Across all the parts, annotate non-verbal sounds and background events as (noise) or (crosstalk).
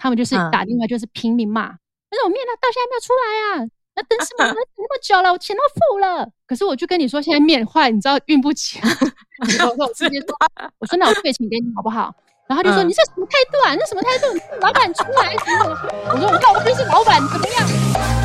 他们就是打电话就是拼命骂，但是我面呢到现在没有出来啊，那等什么？(laughs) 等那么久了，我钱都付了。可是我就跟你说，现在面坏，你知道运不起。(laughs) 我说我直接说，我说那我退钱给你好不好？然后他就说、嗯、你这什么态度啊？你这什么态度？老板出来什么？我说我靠，我就是老板，怎么样？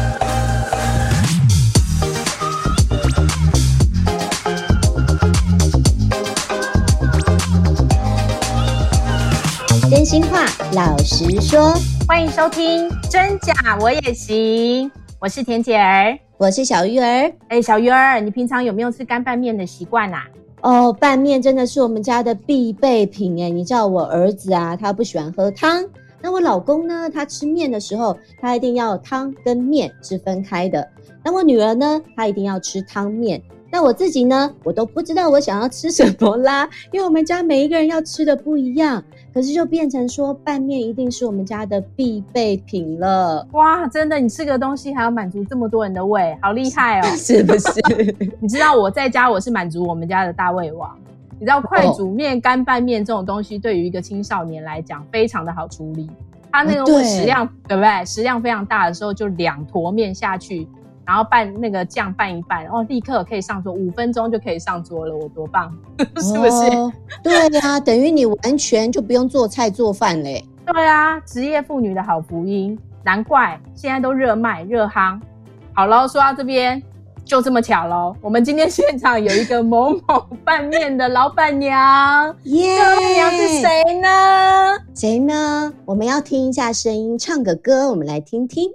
真心话，老实说，欢迎收听真假我也行。我是田姐儿，我是小鱼儿。哎，小鱼儿，你平常有没有吃干拌面的习惯啊？哦，拌面真的是我们家的必备品哎。你知道我儿子啊，他不喜欢喝汤。那我老公呢，他吃面的时候，他一定要汤跟面是分开的。那我女儿呢，她一定要吃汤面。那我自己呢，我都不知道我想要吃什么啦，因为我们家每一个人要吃的不一样。可是就变成说拌面一定是我们家的必备品了。哇，真的，你吃个东西还要满足这么多人的胃，好厉害哦！(laughs) 是不是？(laughs) 你知道我在家我是满足我们家的大胃王。你知道快煮面、干拌面这种东西对于一个青少年来讲非常的好处理。它那个食量，对不对？食量非常大的时候，就两坨面下去。然后拌那个酱拌一拌，然哦，立刻可以上桌，五分钟就可以上桌了，我多棒，(laughs) 是不是？哦、对呀、啊，等于你完全就不用做菜做饭嘞。对啊，职业妇女的好福音，难怪现在都热卖热夯。好喽，说到这边就这么巧喽，我们今天现场有一个某某拌面的老板娘，(laughs) 耶，老板娘是谁呢？谁呢？我们要听一下声音，唱个歌，我们来听听。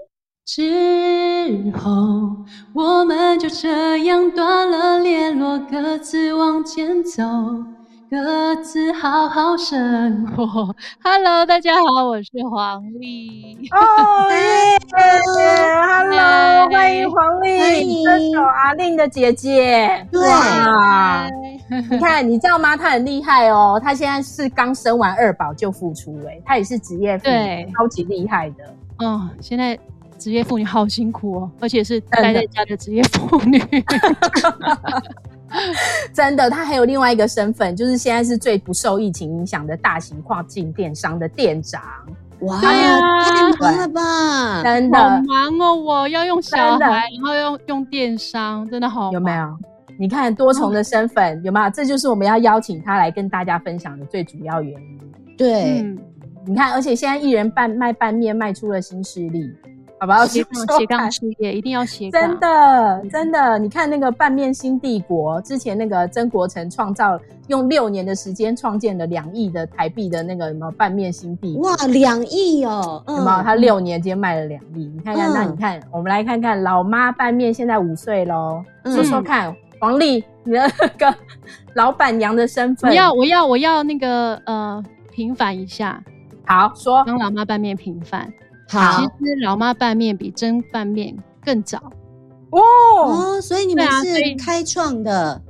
之后，我们就这样断了联络，各自往前走，各自好好生活。(laughs) Hello，大家好，我是黄丽。哦耶！Hello，欢迎黄丽，歌手阿令的姐姐。对啊，你看，你知道吗？她很厉害哦，她现在是刚生完二宝就复出，哎，她也是职业妇女，超级厉害的。哦，现在。职业妇女好辛苦哦，而且是待在家的职业妇女。(laughs) 真的，她还有另外一个身份，就是现在是最不受疫情影响的大型跨境电商的店长。哇，对啊，太忙了吧？真的好忙哦，我要用小孩，然后用用电商，真的好忙。有没有？你看多重的身份，哦，有没有？这就是我们要邀请她来跟大家分享的最主要原因。对，嗯，你看，而且现在一人半卖拌面卖出了新势力。好不好？斜杠斜杠事业一定要斜杠，真的真的。你看那个半面新帝国，之前那个曾国成创造用六年的时间创建了两亿的台币的那个什么半面新帝国。哇，两亿哦！有没有？他六年间卖了两亿，你看看，那你看，我们来看看老妈拌面现在五岁喽，说说看，黄丽，你的那个 (laughs) 老板娘的身份，我要我要我要那个呃平反一下，好说，帮老妈拌面平反。好，其实老妈拌面比蒸拌面更早。哦。哦，所以你们是开创的，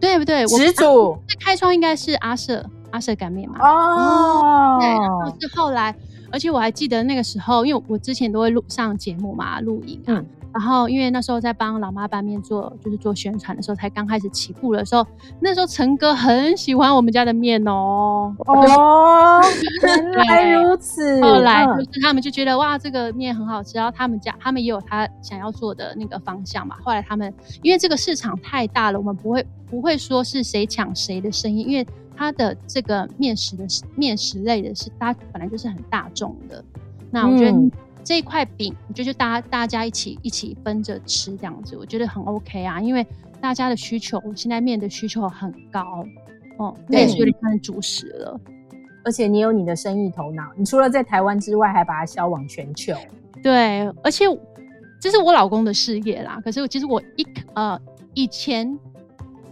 对不对？始祖，啊、开创应该是阿舍阿舍擀面嘛。哦，对，然后是后来，而且我还记得那个时候，因为我之前都会录上节目嘛，录影啊。嗯然后，因为那时候在帮老妈拌面做，就是做宣传的时候，才刚开始起步的时候，那时候陈哥很喜欢我们家的面哦。哦，原 (laughs) 来如此。后来就是他们就觉得哇，这个面很好吃，然后他们家他们也有他想要做的那个方向嘛。后来他们因为这个市场太大了，我们不会不会说是谁抢谁的生意，因为他的这个面食的面食类的是，它本来就是很大众的。那我觉得。嗯这一块饼，就是大家大家一起一起分着吃这样子，我觉得很 OK 啊，因为大家的需求现在面的需求很高，哦，那也是有点像主食了。而且你有你的生意头脑，你除了在台湾之外，还把它销往全球。对，而且这是我老公的事业啦。可是其实我一呃以前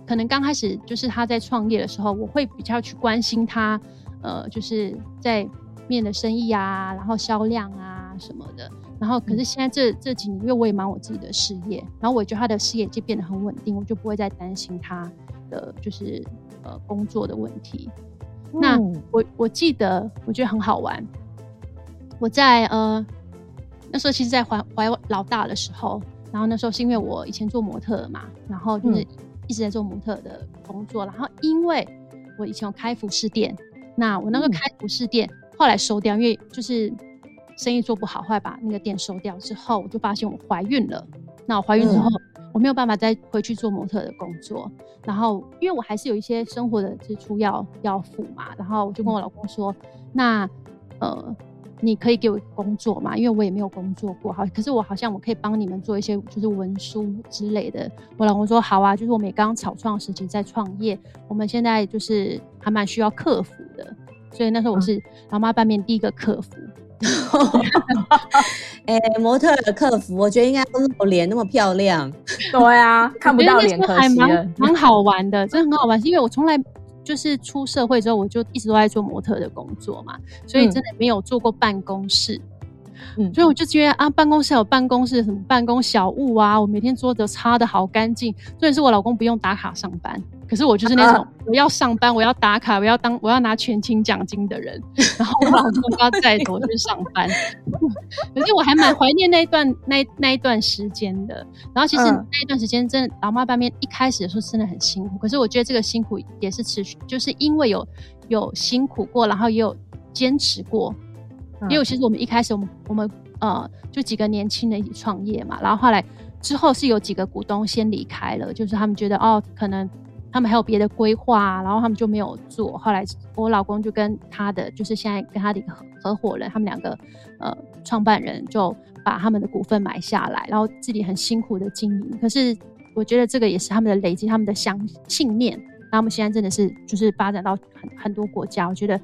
可能刚开始就是他在创业的时候，我会比较去关心他，呃，就是在面的生意啊，然后销量啊。什么的，然后可是现在这这几年，因为我也忙我自己的事业，然后我觉得他的事业就变得很稳定，我就不会再担心他的就是呃工作的问题。嗯、那我我记得我觉得很好玩，我在呃那时候其实，在怀怀老大的时候，然后那时候是因为我以前做模特嘛，然后就是一直在做模特的工作，嗯、然后因为我以前有开服饰店，那我那个开服饰店、嗯、后来收掉，因为就是。生意做不好，后来把那个店收掉之后，我就发现我怀孕了。那我怀孕之后，嗯、我没有办法再回去做模特的工作。然后，因为我还是有一些生活的支出要要付嘛，然后我就跟我老公说：“那呃，你可以给我工作嘛？因为我也没有工作过，好，可是我好像我可以帮你们做一些就是文书之类的。”我老公说：“好啊，就是我们也刚草创时期在创业，我们现在就是还蛮需要客服的，所以那时候我是老妈拌面第一个客服。嗯” (laughs) 哎、欸，模特的客服，我觉得应该露脸那么漂亮。对啊，看不到脸可惜了。还蛮好玩的，真的很好玩。是因为我从来就是出社会之后，我就一直都在做模特的工作嘛，所以真的没有做过办公室。嗯，所以我就觉得啊，办公室有办公室什么办公小物啊，我每天桌子都擦的好干净。重点是我老公不用打卡上班。可是我就是那种我要上班，我要打卡，我要当我要拿全勤奖金的人。(laughs) 然后我老公要带着我去上班。可是我还蛮怀念那一段那那一段时间的。然后其实那一段时间真的老妈拌面一开始的时候真的很辛苦。可是我觉得这个辛苦也是持续，就是因为有有辛苦过，然后也有坚持过。因为其实我们一开始我们我们呃就几个年轻人一起创业嘛，然后后来之后是有几个股东先离开了，就是他们觉得哦可能。他们还有别的规划，然后他们就没有做。后来我老公就跟他的，就是现在跟他的一个合伙人，他们两个呃创办人就把他们的股份买下来，然后自己很辛苦的经营。可是我觉得这个也是他们的累积，他们的相信念。然后我们现在真的是就是发展到很很多国家，我觉得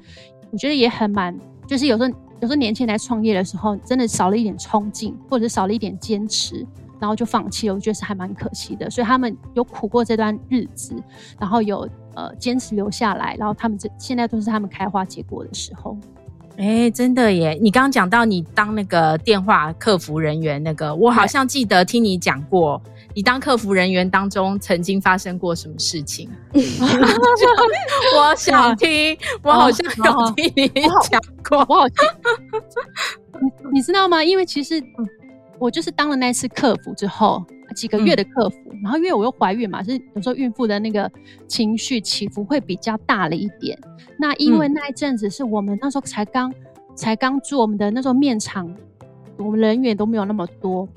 我觉得也很蛮，就是有时候有时候年轻人来创业的时候，真的少了一点冲劲，或者少了一点坚持。然后就放弃了，我觉得是还蛮可惜的。所以他们有苦过这段日子，然后有呃坚持留下来，然后他们这现在都是他们开花结果的时候。哎，真的耶！你刚刚讲到你当那个电话客服人员，那个我好像记得听你讲过，你当客服人员当中曾经发生过什么事情？(laughs) 我想听，我好像有听你讲过，我好像 (laughs) 你你知道吗？因为其实。我就是当了那次客服之后几个月的客服，嗯、然后因为我又怀孕嘛，是有时候孕妇的那个情绪起伏会比较大了一点。那因为那一阵子是我们那时候才刚、嗯、才刚做我们的那时候面厂，我们人员都没有那么多，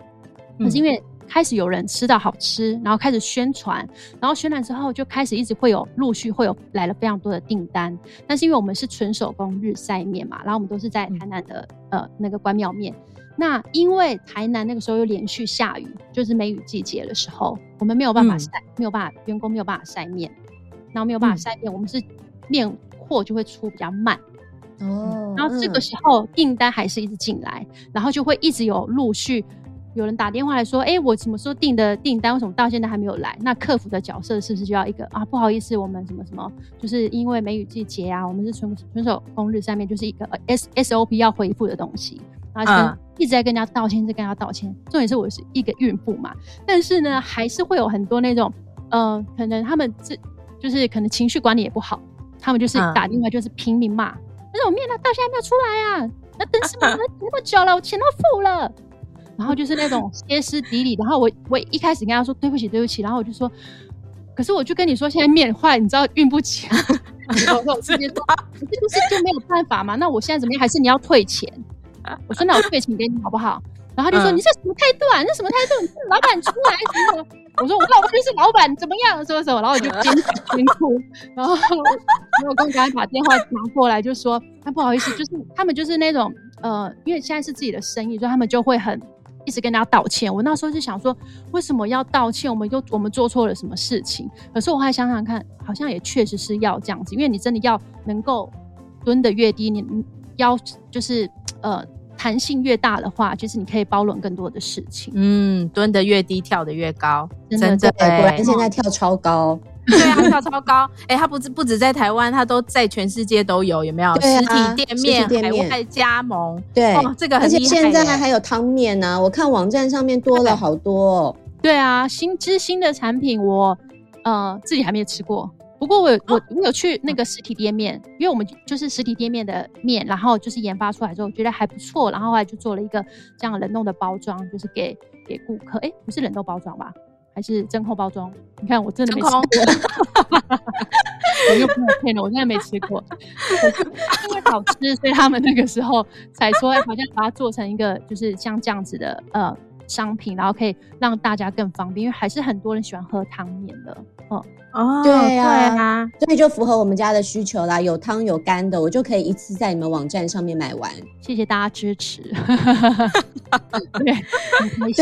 可是因为开始有人吃到好吃，然后开始宣传，然后宣传之后就开始一直会有陆续会有来了非常多的订单。但是因为我们是纯手工日晒面嘛，然后我们都是在台南的、嗯、呃那个关庙面。那因为台南那个时候又连续下雨，就是梅雨季节的时候，我们没有办法晒，嗯、没有办法，员工没有办法晒面，然后没有办法晒面，嗯、我们是面货就会出比较慢。哦。然后这个时候订单还是一直进来，然后就会一直有陆续有人打电话来说，哎，我什么时候订的订单，为什么到现在还没有来？那客服的角色是不是就要一个啊？不好意思，我们什么什么，就是因为梅雨季节啊，我们是纯纯手工日上面，就是一个 S S O P 要回复的东西。而且一直在跟人家道歉，在跟人家道歉。重点是我是一个孕妇嘛，但是呢，还是会有很多那种，呃，可能他们这就是可能情绪管理也不好，他们就是打电话就是拼命骂，那种面呢到现在没有出来啊，那等什么 (laughs) 那么久了，我钱都付了，然后就是那种 (laughs) 歇斯底里。然后我我一开始跟他说对不起对不起，然后我就说，可是我就跟你说现在面坏，你知道运不起啊，(laughs) 然后我直接说，这不是就没有办法嘛？那我现在怎么样？还是你要退钱？(laughs) 我说那我退钱给你好不好？然后他就说、嗯、你这什么态度啊？那什么态度？你是老板出来什么？我说我老公就是老板，怎么样？说什么？然后我就边边哭，然后我老公赶紧把电话拿过来，就说他、啊、不好意思，就是他们就是那种呃，因为现在是自己的生意，所以他们就会很一直跟大家道歉。我那时候就想说，为什么要道歉？我们又我们做错了什么事情？可是我还想想看，好像也确实是要这样子，因为你真的要能够蹲得越低，你腰就是呃。弹性越大的话，就是你可以包容更多的事情。嗯，蹲得越低，跳得越高，真的对。果然现在跳超高，(laughs) 对啊，跳超高。哎、欸，他不止不止在台湾，他都在全世界都有，有没有？啊、实体店面、店面海外加盟。对，哦、这个很厉害。而且现在还有汤面呢，我看网站上面多了好多。对啊，新之新的产品我，我呃自己还没有吃过。不过我有我我有去那个实体店面，因为我们就是实体店面的面，然后就是研发出来之后觉得还不错，然后后来就做了一个这样冷冻的包装，就是给给顾客。哎，不是冷冻包装吧？还是真空包装？你看我真的没吃过。我又骗了，我真的没吃过。因为好吃，所以他们那个时候才说，好像把它做成一个就是像这样子的呃商品，然后可以让大家更方便，因为还是很多人喜欢喝汤面的。哦哦，对呀，所以就符合我们家的需求啦。有汤有干的，我就可以一次在你们网站上面买完。谢谢大家支持。(laughs) 对，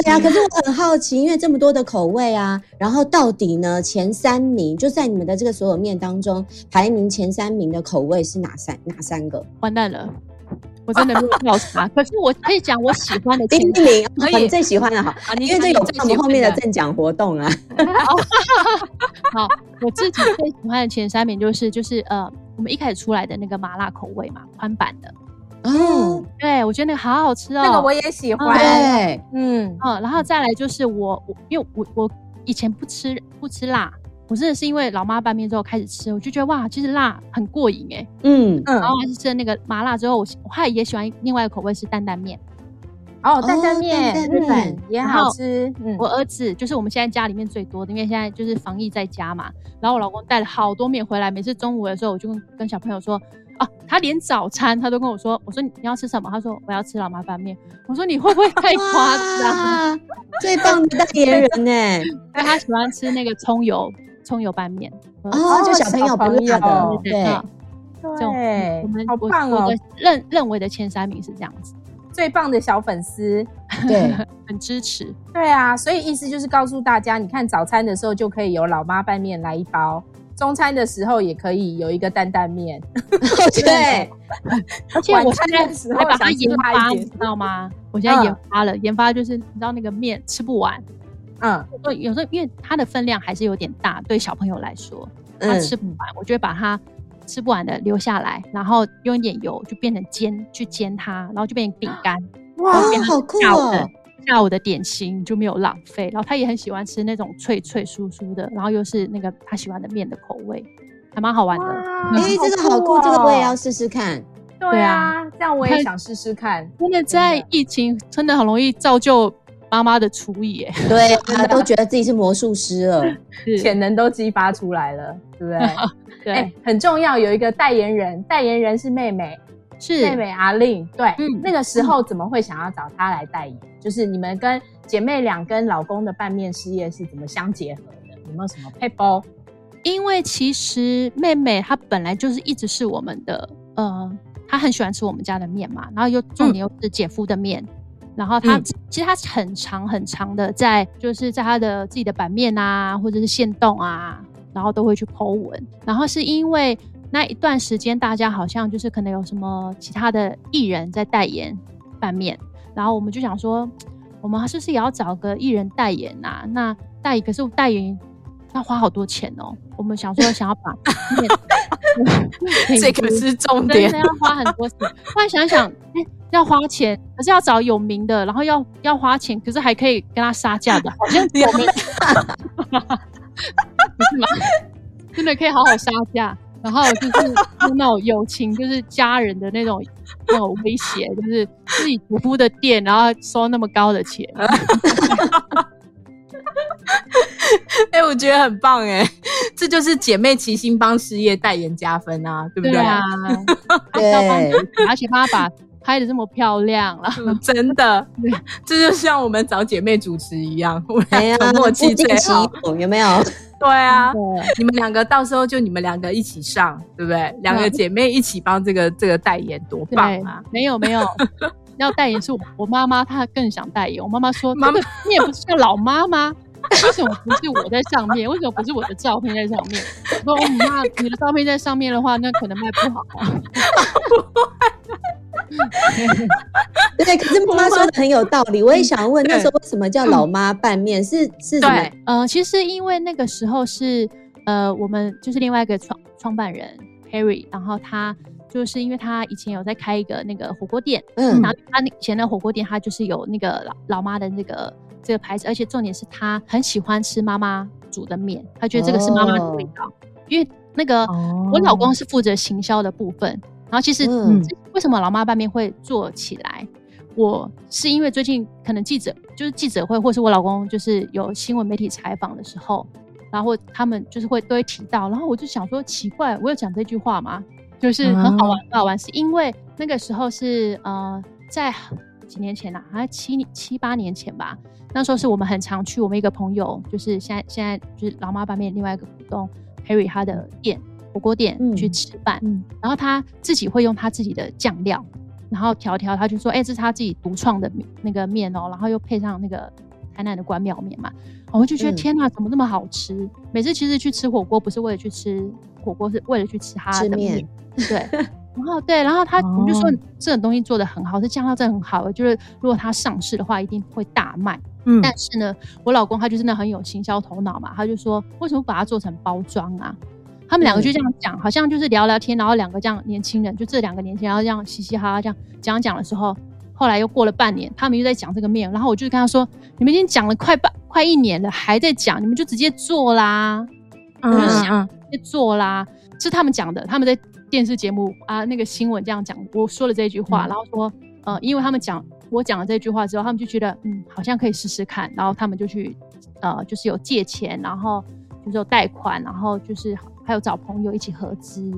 对啊。可是我很好奇，因为这么多的口味啊，然后到底呢前三名就在你们的这个所有面当中排名前三名的口味是哪三哪三个？完蛋了。我真的没有 (laughs) 调查，可是我可以讲我喜欢的第一名，你最喜欢的好，因为这有我们后面的赠奖活动啊。(laughs) 好，我自己最喜欢的前三名就是就是呃，我们一开始出来的那个麻辣口味嘛，宽版的。嗯，对，我觉得那个好好吃哦，那个我也喜欢。对，嗯，哦，然后再来就是我我因为我我以前不吃不吃辣。我真的是因为老妈拌面之后开始吃，我就觉得哇，其实辣很过瘾哎、欸。嗯嗯，然后还是吃了那个麻辣之后，我我还也喜欢另外一个口味是担担面。哦，担担面，日本也好吃。嗯，我儿子就是我们现在家里面最多的，因为现在就是防疫在家嘛。然后我老公带了好多面回来，每次中午的时候，我就跟跟小朋友说啊，他连早餐他都跟我说，我说你要吃什么？他说我要吃老妈拌面。我说你会不会太夸张？最棒的代言人呢、欸？(laughs) 因为他喜欢吃那个葱油。葱油拌面。哦，就小朋友不辣的，对对，对，我们好棒哦！认认为的前三名是这样子，最棒的小粉丝，(laughs) 对，很支持，对啊，所以意思就是告诉大家，你看早餐的时候就可以有老妈拌面来一包，中餐的时候也可以有一个担担面，(laughs) 对，而且我现在还把它研发，你知道吗？我现在研发了，研发就是你知道那个面吃不完。嗯，对，有时候因为它的分量还是有点大，对小朋友来说，他吃不完，嗯、我就会把它吃不完的留下来，然后用一点油就变成煎，去煎它，然后就变成饼干。哇，好酷哦！下午的点心就没有浪费，然后他也很喜欢吃那种脆脆酥酥的，然后又是那个他喜欢的面的口味，还蛮好玩的。哎、欸，这个好酷，这个我也要试试看。对啊，这样我也想试试看。真的在疫情真的很容易造就。妈妈的厨艺，哎，对，(laughs) 他都觉得自己是魔术师了，潜能都激发出来了，对不对？(laughs) 对、欸，很重要，有一个代言人，代言人是妹妹，是妹妹阿令。对，嗯、那个时候怎么会想要找她来代言？嗯、就是你们跟姐妹俩跟老公的拌面事业是怎么相结合的？有没有什么配包？因为其实妹妹她本来就是一直是我们的，呃，她很喜欢吃我们家的面嘛，然后又重点又是姐夫的面。嗯然后他、嗯、其实他很长很长的在，就是在他的自己的版面啊，或者是线动啊，然后都会去 po 文。然后是因为那一段时间，大家好像就是可能有什么其他的艺人在代言版面，然后我们就想说，我们是不是也要找个艺人代言啊？那代言可是代言要花好多钱哦。我们想说想要把 (laughs) 这个是重点，真的要花很多钱。后来想想，哎。要花钱，可是要找有名的，然后要要花钱，可是还可以跟他杀价的，好像有名，(laughs) 不是吗？真的可以好好杀价，然后就是用那种友情，就是家人的那种那种威胁，就是自己姐夫的店，然后收那么高的钱。(laughs) (laughs) 哎、欸，我觉得很棒哎，这就是姐妹齐心帮事业代言加分啊，对不对？对啊，(laughs) 对，而且帮他把。拍的这么漂亮了，真的，这就像我们找姐妹主持一样，我们俩的默契最好，有没有？对啊，你们两个到时候就你们两个一起上，对不对？两个姐妹一起帮这个这个代言，多棒啊！没有没有，(laughs) 要代言是我我妈妈，她更想代言。我妈妈说：“妈妈，你也不是个老妈吗？(laughs) 为什么不是我在上面？为什么不是我的照片在上面？”我说：“妈，你的照片在上面的话，那可能卖不好啊。(laughs) ”对，可是妈妈说的很有道理。我也想问，那时候为什么叫老妈拌面？是是什么？对，呃，其实因为那个时候是呃，我们就是另外一个创创办人 Harry，然后他就是因为他以前有在开一个那个火锅店，嗯，然后他以前的火锅店他就是有那个老老妈的那个这个牌子，而且重点是他很喜欢吃妈妈煮的面，他觉得这个是妈妈的味道。哦、因为那个、哦、我老公是负责行销的部分。然后其实，嗯，为什么老妈拌面会做起来？我是因为最近可能记者就是记者会，或是我老公就是有新闻媒体采访的时候，然后他们就是会都会提到，然后我就想说奇怪，我有讲这句话吗？就是很好玩，很好玩，是因为那个时候是呃在几年前啦、啊，好像七七八年前吧。那时候是我们很常去我们一个朋友，就是现在现在就是老妈拌面另外一个股东 Harry 他的店火锅店、嗯、去吃饭，嗯、然后他自己会用他自己的酱料，然后调调，他就说：“哎、欸，这是他自己独创的那个面哦。”然后又配上那个台南的关庙面嘛，我就觉得、嗯、天哪，怎么那么好吃？每次其实去吃火锅不是为了去吃火锅，是为了去吃他的面，对。(laughs) 然后对，然后他我们就说这种东西做的很好，这酱料真的很好，就是如果它上市的话，一定会大卖。嗯，但是呢，我老公他就真的很有行销头脑嘛，他就说为什么把它做成包装啊？他们两个就这样讲，好像就是聊聊天，然后两个这样年轻人，就这两个年轻人，然后这样嘻嘻哈哈这样讲讲的时候，后来又过了半年，他们又在讲这个面，然后我就跟他说，你们已经讲了快半快一年了，还在讲，你们就直接做啦，嗯，就想直接做啦，是他们讲的，他们在。电视节目啊，那个新闻这样讲，我说了这句话，嗯、然后说，呃，因为他们讲我讲了这句话之后，他们就觉得，嗯，好像可以试试看，然后他们就去，呃，就是有借钱，然后就是有贷款，然后就是还有找朋友一起合资，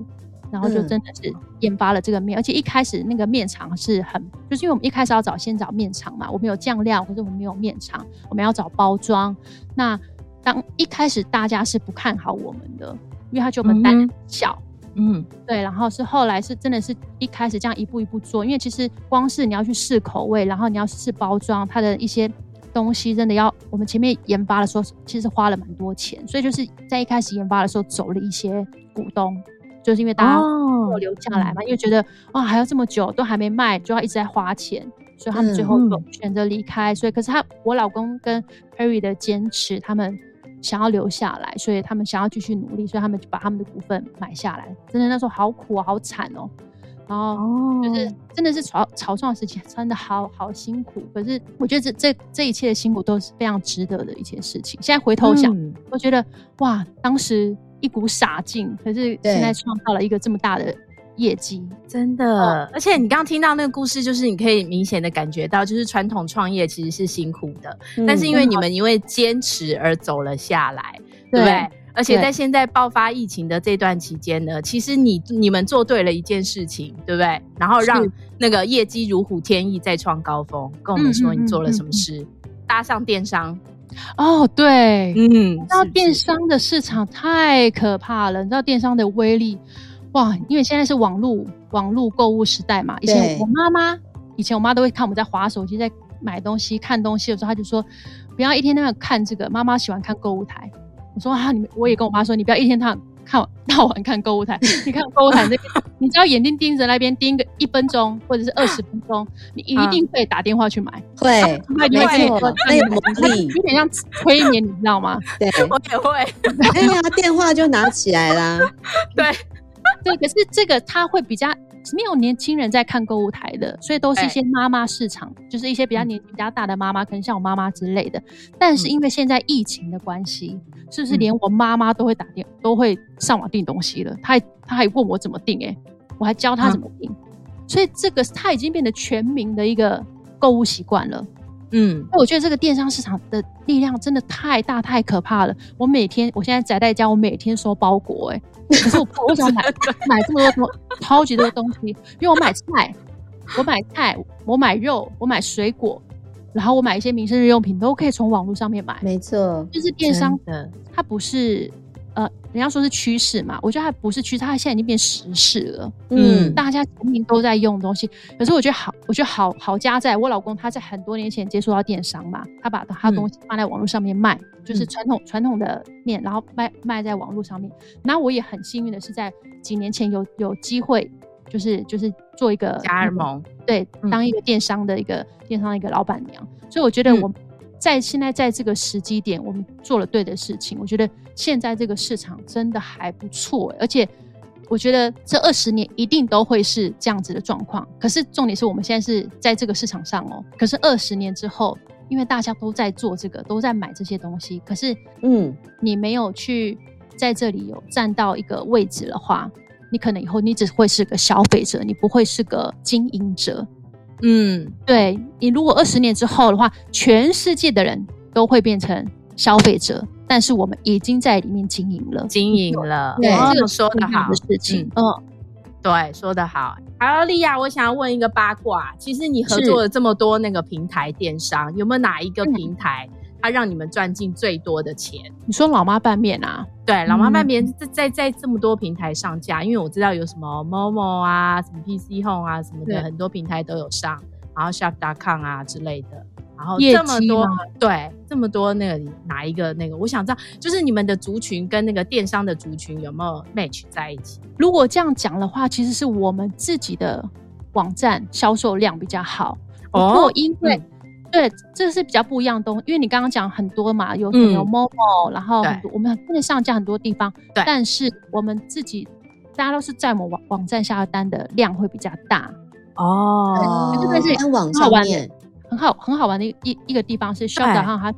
然后就真的是研发了这个面，嗯、而且一开始那个面厂是很，就是因为我们一开始要找先找面厂嘛，我们有酱料，可是我们没有面厂，我们要找包装。那当一开始大家是不看好我们的，因为他觉得我们胆小。嗯嗯，对，然后是后来是真的是一开始这样一步一步做，因为其实光是你要去试口味，然后你要试包装，它的一些东西真的要我们前面研发的时候，其实花了蛮多钱，所以就是在一开始研发的时候走了一些股东，(laughs) 就是因为大家都留下来嘛，哦、因为觉得哇还要这么久都还没卖，就要一直在花钱，所以他们最后就选择离开。嗯、所以可是他我老公跟 Perry 的坚持，他们。想要留下来，所以他们想要继续努力，所以他们就把他们的股份买下来。真的那时候好苦啊，好惨哦。然后就是真的是草草创的时期，真的好好辛苦。可是我觉得这这这一切的辛苦都是非常值得的一件事情。现在回头想，嗯、我觉得哇，当时一股傻劲，可是现在创造了一个这么大的。业绩真的，哦、而且你刚刚听到那个故事，就是你可以明显的感觉到，就是传统创业其实是辛苦的，嗯、但是因为你们因为坚持而走了下来，嗯、对不对？而且在现在爆发疫情的这段期间呢，其实你你们做对了一件事情，对不对？然后让那个业绩如虎添翼，再创高峰。跟我们说你做了什么事？搭上电商。哦，对，嗯，你知道电商的市场太可怕了，你知道电商的威力。哇，因为现在是网络网络购物时代嘛。以前我妈妈，以前我妈都会看我们在滑手机，在买东西、看东西的时候，她就说不要一天到晚看这个。妈妈喜欢看购物台。我说啊，你我也跟我妈说，你不要一天到晚看 (laughs) 到晚看购物台。你看购物台那边，你只要眼睛盯着那边盯个一分钟或者是二十分钟，你一定会打电话去买。会，没错，那有魔力，有点像催眠，你知道吗？对，(laughs) 我也会。哎呀，电话就拿起来啦。(laughs) 对。对，可是这个他会比较没有年轻人在看购物台的，所以都是一些妈妈市场，欸、就是一些比较年纪比较大的妈妈，可能像我妈妈之类的。但是因为现在疫情的关系，嗯、是不是连我妈妈都会打电，都会上网订东西了？她还她还问我怎么订，哎，我还教她怎么订。啊、所以这个它已经变得全民的一个购物习惯了。嗯，那我觉得这个电商市场的力量真的太大太可怕了。我每天，我现在宅在家，我每天收包裹，哎，可是我我想买 (laughs) 买这么多东，超级多东西，因为我买菜，我买菜，我买肉，我买水果，然后我买一些民生日用品，都可以从网络上面买。没错，就是电商的，它不是。呃，人家说是趋势嘛，我觉得它不是趋势，它现在已经变时事了。嗯，大家全民都在用东西，可是我觉得好，我觉得好好加在我老公他在很多年前接触到电商嘛，他把他的东西放在网络上面卖，嗯、就是传统传统的面，然后卖卖在网络上面。那我也很幸运的是在几年前有有机会，就是就是做一个加盟，对，当一个电商的一个、嗯、电商的一个老板娘，所以我觉得我。嗯在现在在这个时机点，我们做了对的事情。我觉得现在这个市场真的还不错，而且我觉得这二十年一定都会是这样子的状况。可是重点是我们现在是在这个市场上哦。可是二十年之后，因为大家都在做这个，都在买这些东西，可是嗯，你没有去在这里有站到一个位置的话，你可能以后你只会是个消费者，你不会是个经营者。嗯，对，你如果二十年之后的话，全世界的人都会变成消费者，但是我们已经在里面经营了，经营了。对，这个说的好的事情，嗯，对，说的好。好，莉亚，我想要问一个八卦，其实你合作了这么多那个平台电商，有没有哪一个平台？它让你们赚进最多的钱？你说老妈拌面啊？对，老妈拌面在在在这么多平台上架，因为我知道有什么 Momo 啊，什么 PC Home 啊，什么的，很多平台都有上，然后 Shop.com 啊之类的，然后这么多，对，这么多那个哪一个那个？我想知道，就是你们的族群跟那个电商的族群有没有 match 在一起？如果这样讲的话，其实是我们自己的网站销售量比较好哦，因为。嗯对，这是比较不一样的东西，因为你刚刚讲很多嘛，有有 Momo，、嗯、然后很多我们不能上架很多地方，对，但是我们自己大家都是在我们网网站下单的量会比较大哦。这个是网上面很好很好玩的一一个地方是 Shop.com，它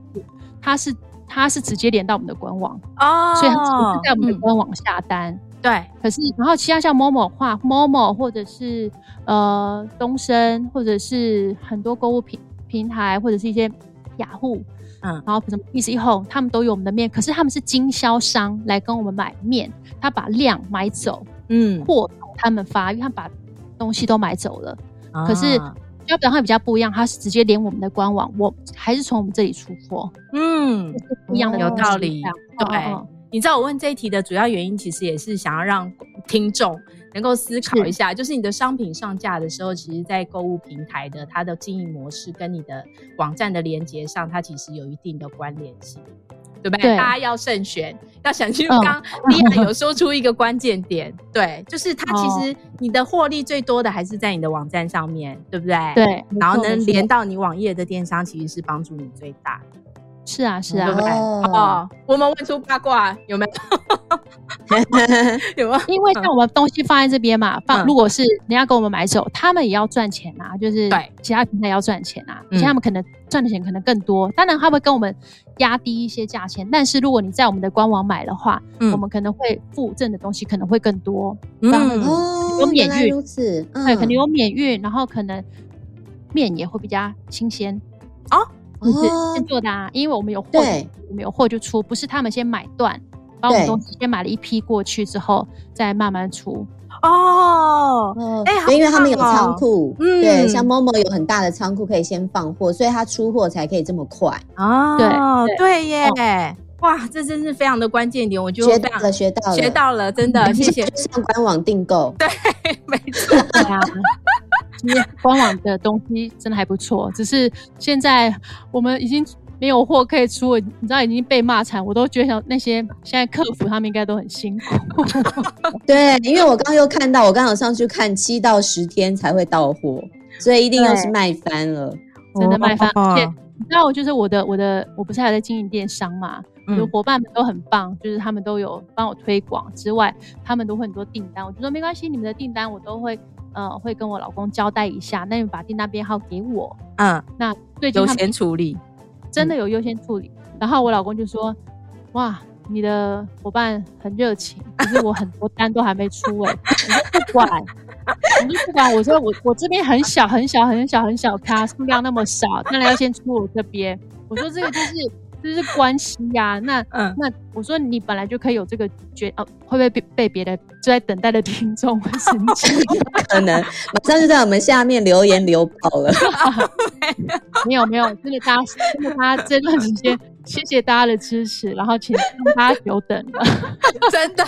它是它是直接连到我们的官网哦，所以它是在我们的官网下单。嗯、对，可是然后其他像 Momo 的话，Momo 或者是呃东升，或者是很多购物品。平台或者是一些雅虎，嗯，然后什么 PC Home，他们都有我们的面，可是他们是经销商来跟我们买面，他把量买走，嗯，货他们发，因为他们把东西都买走了。啊、可是要表现比较不一样，他是直接连我们的官网，我还是从我们这里出货，嗯，不一样的、哦、有道理，对。哦、你知道我问这一题的主要原因，其实也是想要让听众。能够思考一下，就是你的商品上架的时候，其实，在购物平台的它的经营模式跟你的网站的连接上，它其实有一定的关联性，对不对？对大家要慎选，要想清楚。刚刚莉亚有说出一个关键点，哦、对，就是它其实你的获利最多的还是在你的网站上面，对不对？对，然后能连到你网页的电商，其实是帮助你最大的。是啊，是啊，对不对？哦，我们问出八卦有没有？(laughs) 有吗？因为像我们东西放在这边嘛，放如果是人家给我们买走，他们也要赚钱啊，就是对，其他平台要赚钱啊，其他他们可能赚的钱可能更多。当然他会跟我们压低一些价钱，但是如果你在我们的官网买的话，我们可能会附赠的东西可能会更多。嗯哦，有免运，如此，对，可能有免运，然后可能面也会比较新鲜哦。是先做的啊，因为我们有货，我们有货就出，不是他们先买断，把我们东西先买了一批过去之后，再慢慢出。哦，哎，因为他们有仓库，嗯，对，像 Momo 有很大的仓库可以先放货，所以他出货才可以这么快。哦，对对耶，哇，这真是非常的关键点，我觉得学到了，学到了，学到了，真的，(laughs) 谢谢。上官网订购，对，没错呀。官网的东西真的还不错，只是现在我们已经没有货可以出了，你知道已经被骂惨，我都觉得那些现在客服他们应该都很辛苦。(laughs) 对，因为我刚刚又看到，我刚刚有上去看七到十天才会到货，所以一定要是卖翻了，真的卖翻。(laughs) 而且你知道，就是我的我的我不是还在经营电商嘛，有伙伴们都很棒，就是他们都有帮我推广之外，他们都会很多订单，我就说没关系，你们的订单我都会。呃，会跟我老公交代一下，那你把订单编号给我。嗯，那最近优先处理，真的有优先处理。嗯、然后我老公就说：“哇，你的伙伴很热情，可是我很多单都还没出哎、欸。”我就不管，我就不管，我说我我这边很小很小很小很小，咖数量那么少，当然要先出我这边。我说这个就是。这是关系呀，那嗯，那我说你本来就可以有这个觉哦，会不会被被别的正在等待的听众会生气？(laughs) 可能马上就在我们下面留言留跑了。(laughs) 没有没有，真的大家真的大家这段时间。谢谢大家的支持，然后请大家久等了。(laughs) 真的，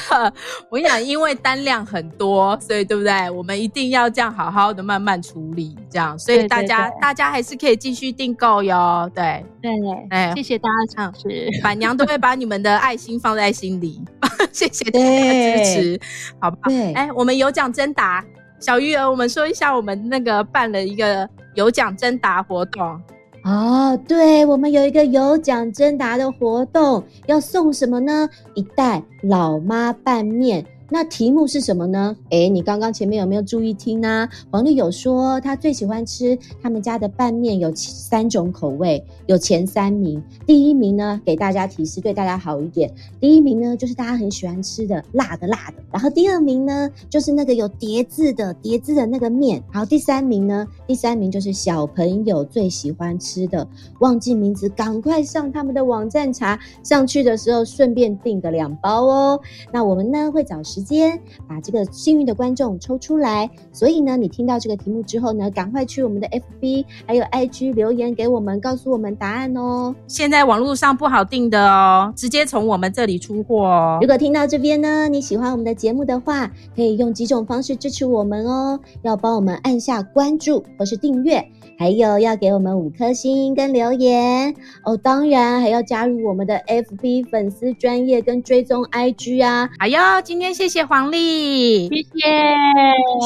我跟你讲，因为单量很多，所以对不对？我们一定要这样好好的慢慢处理，这样，所以大家大家还是可以继续订购哟。对对对，哎，谢谢大家支持，板娘都会把你们的爱心放在心里，(laughs) 谢谢大家支持，好不好？对，哎，我们有奖征答，小鱼儿，我们说一下，我们那个办了一个有奖征答活动。哦，对，我们有一个有奖征答的活动，要送什么呢？一袋老妈拌面，那题目是什么呢？诶，你刚刚前面有没有注意听呢？黄丽有说她最喜欢吃他们家的拌面，有三种口味，有前三名。第一名呢，给大家提示，对大家好一点。第一名呢，就是大家很喜欢吃的辣的辣的。然后第二名呢，就是那个有叠字的叠字的那个面。好，第三名呢，第三名就是小朋友最喜欢吃的。忘记名字，赶快上他们的网站查，上去的时候顺便订个两包哦。那我们呢，会找时间把这个幸运的观众抽出来，所以呢，你听到这个题目之后呢，赶快去我们的 FB 还有 IG 留言给我们，告诉我们答案哦。现在网络上不好订的哦，直接从我们这里出货哦。如果听到这边呢，你喜欢我们的节目的话，可以用几种方式支持我们哦，要帮我们按下关注或是订阅。还有要给我们五颗星跟留言哦，当然还要加入我们的 FB 粉丝专业跟追踪 IG 啊！哎呦，今天谢谢黄丽，谢谢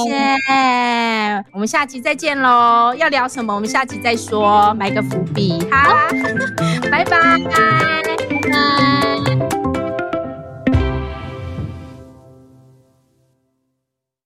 谢谢，我们下期再见喽！要聊什么？我们下期再说，埋个伏笔好，拜拜拜拜。